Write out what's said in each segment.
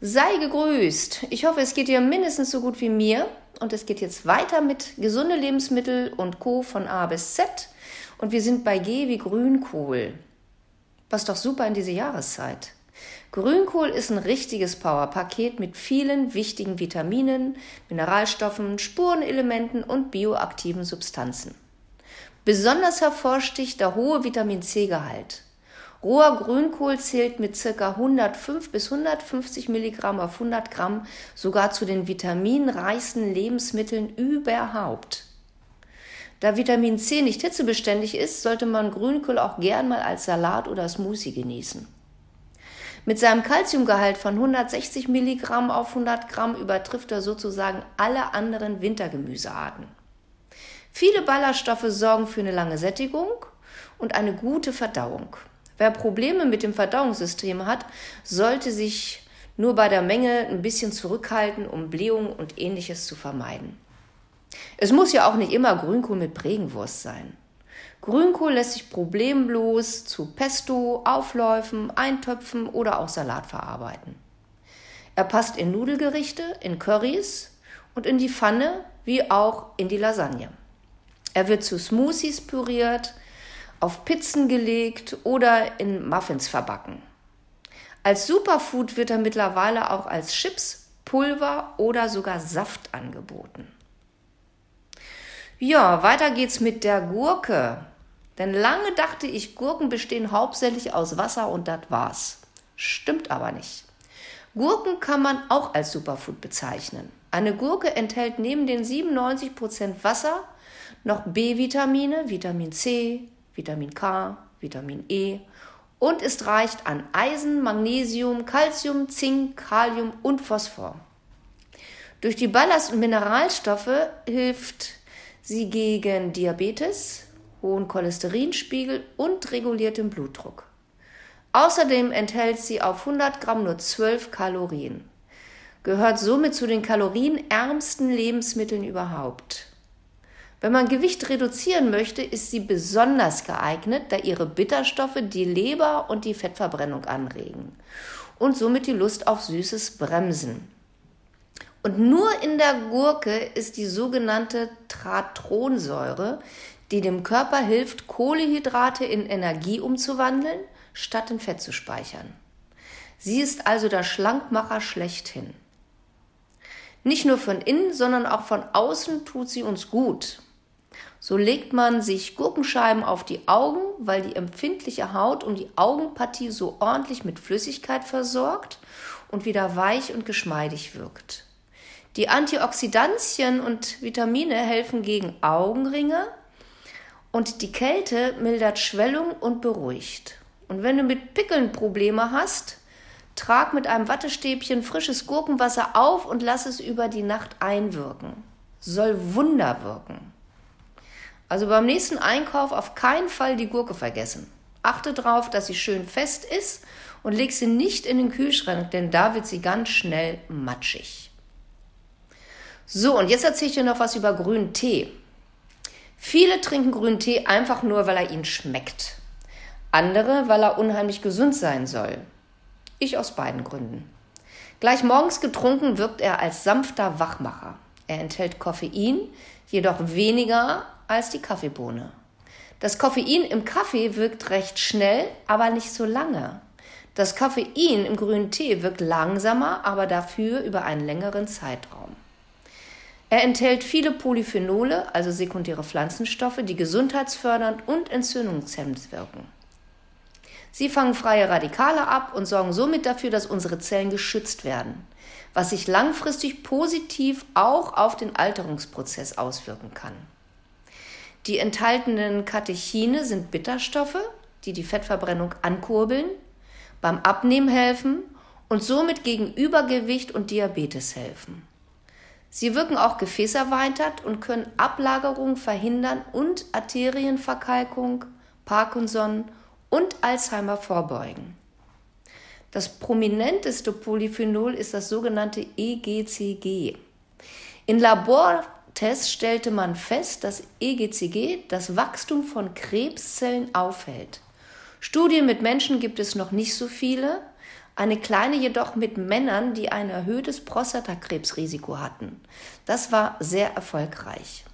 Sei gegrüßt. Ich hoffe, es geht dir mindestens so gut wie mir. Und es geht jetzt weiter mit gesunde Lebensmittel und Co. von A bis Z. Und wir sind bei G wie Grünkohl. Was doch super in diese Jahreszeit. Grünkohl ist ein richtiges Powerpaket mit vielen wichtigen Vitaminen, Mineralstoffen, Spurenelementen und bioaktiven Substanzen. Besonders hervorsticht der hohe Vitamin C-Gehalt. Roher Grünkohl zählt mit ca. 105 bis 150 Milligramm auf 100 Gramm sogar zu den vitaminreichsten Lebensmitteln überhaupt. Da Vitamin C nicht hitzebeständig ist, sollte man Grünkohl auch gern mal als Salat oder Smoothie genießen. Mit seinem Kalziumgehalt von 160 Milligramm auf 100 Gramm übertrifft er sozusagen alle anderen Wintergemüsearten. Viele Ballaststoffe sorgen für eine lange Sättigung und eine gute Verdauung. Wer Probleme mit dem Verdauungssystem hat, sollte sich nur bei der Menge ein bisschen zurückhalten, um Blähungen und ähnliches zu vermeiden. Es muss ja auch nicht immer Grünkohl mit Prägenwurst sein. Grünkohl lässt sich problemlos zu Pesto, Aufläufen, Eintöpfen oder auch Salat verarbeiten. Er passt in Nudelgerichte, in Currys und in die Pfanne wie auch in die Lasagne. Er wird zu Smoothies püriert, auf Pizzen gelegt oder in Muffins verbacken. Als Superfood wird er mittlerweile auch als Chips, Pulver oder sogar Saft angeboten. Ja, weiter geht's mit der Gurke. Denn lange dachte ich, Gurken bestehen hauptsächlich aus Wasser und das war's. Stimmt aber nicht. Gurken kann man auch als Superfood bezeichnen. Eine Gurke enthält neben den 97% Wasser noch B-Vitamine, Vitamin C, Vitamin K, Vitamin E und ist reich an Eisen, Magnesium, Calcium, Zink, Kalium und Phosphor. Durch die Ballast- und Mineralstoffe hilft sie gegen Diabetes, hohen Cholesterinspiegel und reguliertem Blutdruck. Außerdem enthält sie auf 100 Gramm nur 12 Kalorien, gehört somit zu den kalorienärmsten Lebensmitteln überhaupt. Wenn man Gewicht reduzieren möchte, ist sie besonders geeignet, da ihre Bitterstoffe die Leber und die Fettverbrennung anregen und somit die Lust auf Süßes bremsen. Und nur in der Gurke ist die sogenannte Tratronsäure, die dem Körper hilft, Kohlehydrate in Energie umzuwandeln, statt in Fett zu speichern. Sie ist also der Schlankmacher schlechthin. Nicht nur von innen, sondern auch von außen tut sie uns gut. So legt man sich Gurkenscheiben auf die Augen, weil die empfindliche Haut um die Augenpartie so ordentlich mit Flüssigkeit versorgt und wieder weich und geschmeidig wirkt. Die Antioxidantien und Vitamine helfen gegen Augenringe und die Kälte mildert Schwellung und beruhigt. Und wenn du mit Pickeln Probleme hast, trag mit einem Wattestäbchen frisches Gurkenwasser auf und lass es über die Nacht einwirken. Soll Wunder wirken. Also beim nächsten Einkauf auf keinen Fall die Gurke vergessen. Achte darauf, dass sie schön fest ist und leg sie nicht in den Kühlschrank, denn da wird sie ganz schnell matschig. So, und jetzt erzähle ich dir noch was über grünen Tee. Viele trinken grünen Tee einfach nur, weil er ihnen schmeckt. Andere, weil er unheimlich gesund sein soll. Ich aus beiden Gründen. Gleich morgens getrunken wirkt er als sanfter Wachmacher. Er enthält Koffein, jedoch weniger als die Kaffeebohne. Das Koffein im Kaffee wirkt recht schnell, aber nicht so lange. Das Koffein im grünen Tee wirkt langsamer, aber dafür über einen längeren Zeitraum. Er enthält viele Polyphenole, also sekundäre Pflanzenstoffe, die gesundheitsfördernd und entzündungshemmend wirken. Sie fangen freie Radikale ab und sorgen somit dafür, dass unsere Zellen geschützt werden, was sich langfristig positiv auch auf den Alterungsprozess auswirken kann. Die enthaltenen Katechine sind Bitterstoffe, die die Fettverbrennung ankurbeln, beim Abnehmen helfen und somit gegen Übergewicht und Diabetes helfen. Sie wirken auch gefäßerweitert und können Ablagerung verhindern und Arterienverkalkung, Parkinson und Alzheimer vorbeugen. Das prominenteste Polyphenol ist das sogenannte EGCG. In Labor Test stellte man fest, dass EGCG das Wachstum von Krebszellen aufhält. Studien mit Menschen gibt es noch nicht so viele, eine kleine jedoch mit Männern, die ein erhöhtes Prostatakrebsrisiko hatten. Das war sehr erfolgreich.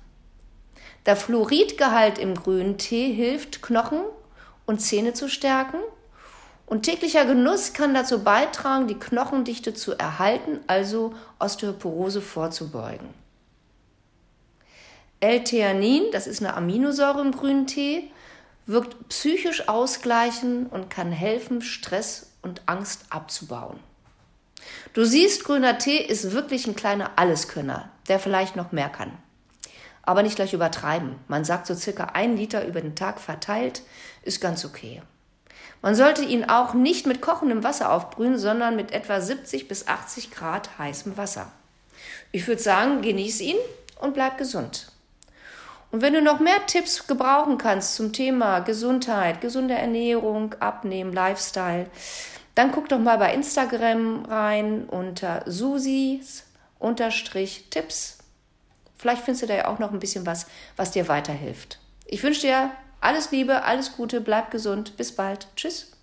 Der Fluoridgehalt im grünen Tee hilft, Knochen und Zähne zu stärken. Und täglicher Genuss kann dazu beitragen, die Knochendichte zu erhalten, also Osteoporose vorzubeugen. L-Theanin, das ist eine Aminosäure im grünen Tee, wirkt psychisch ausgleichend und kann helfen, Stress und Angst abzubauen. Du siehst, grüner Tee ist wirklich ein kleiner Alleskönner, der vielleicht noch mehr kann. Aber nicht gleich übertreiben. Man sagt so circa ein Liter über den Tag verteilt, ist ganz okay. Man sollte ihn auch nicht mit kochendem Wasser aufbrühen, sondern mit etwa 70 bis 80 Grad heißem Wasser. Ich würde sagen, genieß ihn und bleib gesund. Und wenn du noch mehr Tipps gebrauchen kannst zum Thema Gesundheit, gesunde Ernährung, Abnehmen, Lifestyle, dann guck doch mal bei Instagram rein unter Susis Tipps. Vielleicht findest du da ja auch noch ein bisschen was, was dir weiterhilft. Ich wünsche dir alles Liebe, alles Gute, bleib gesund, bis bald. Tschüss.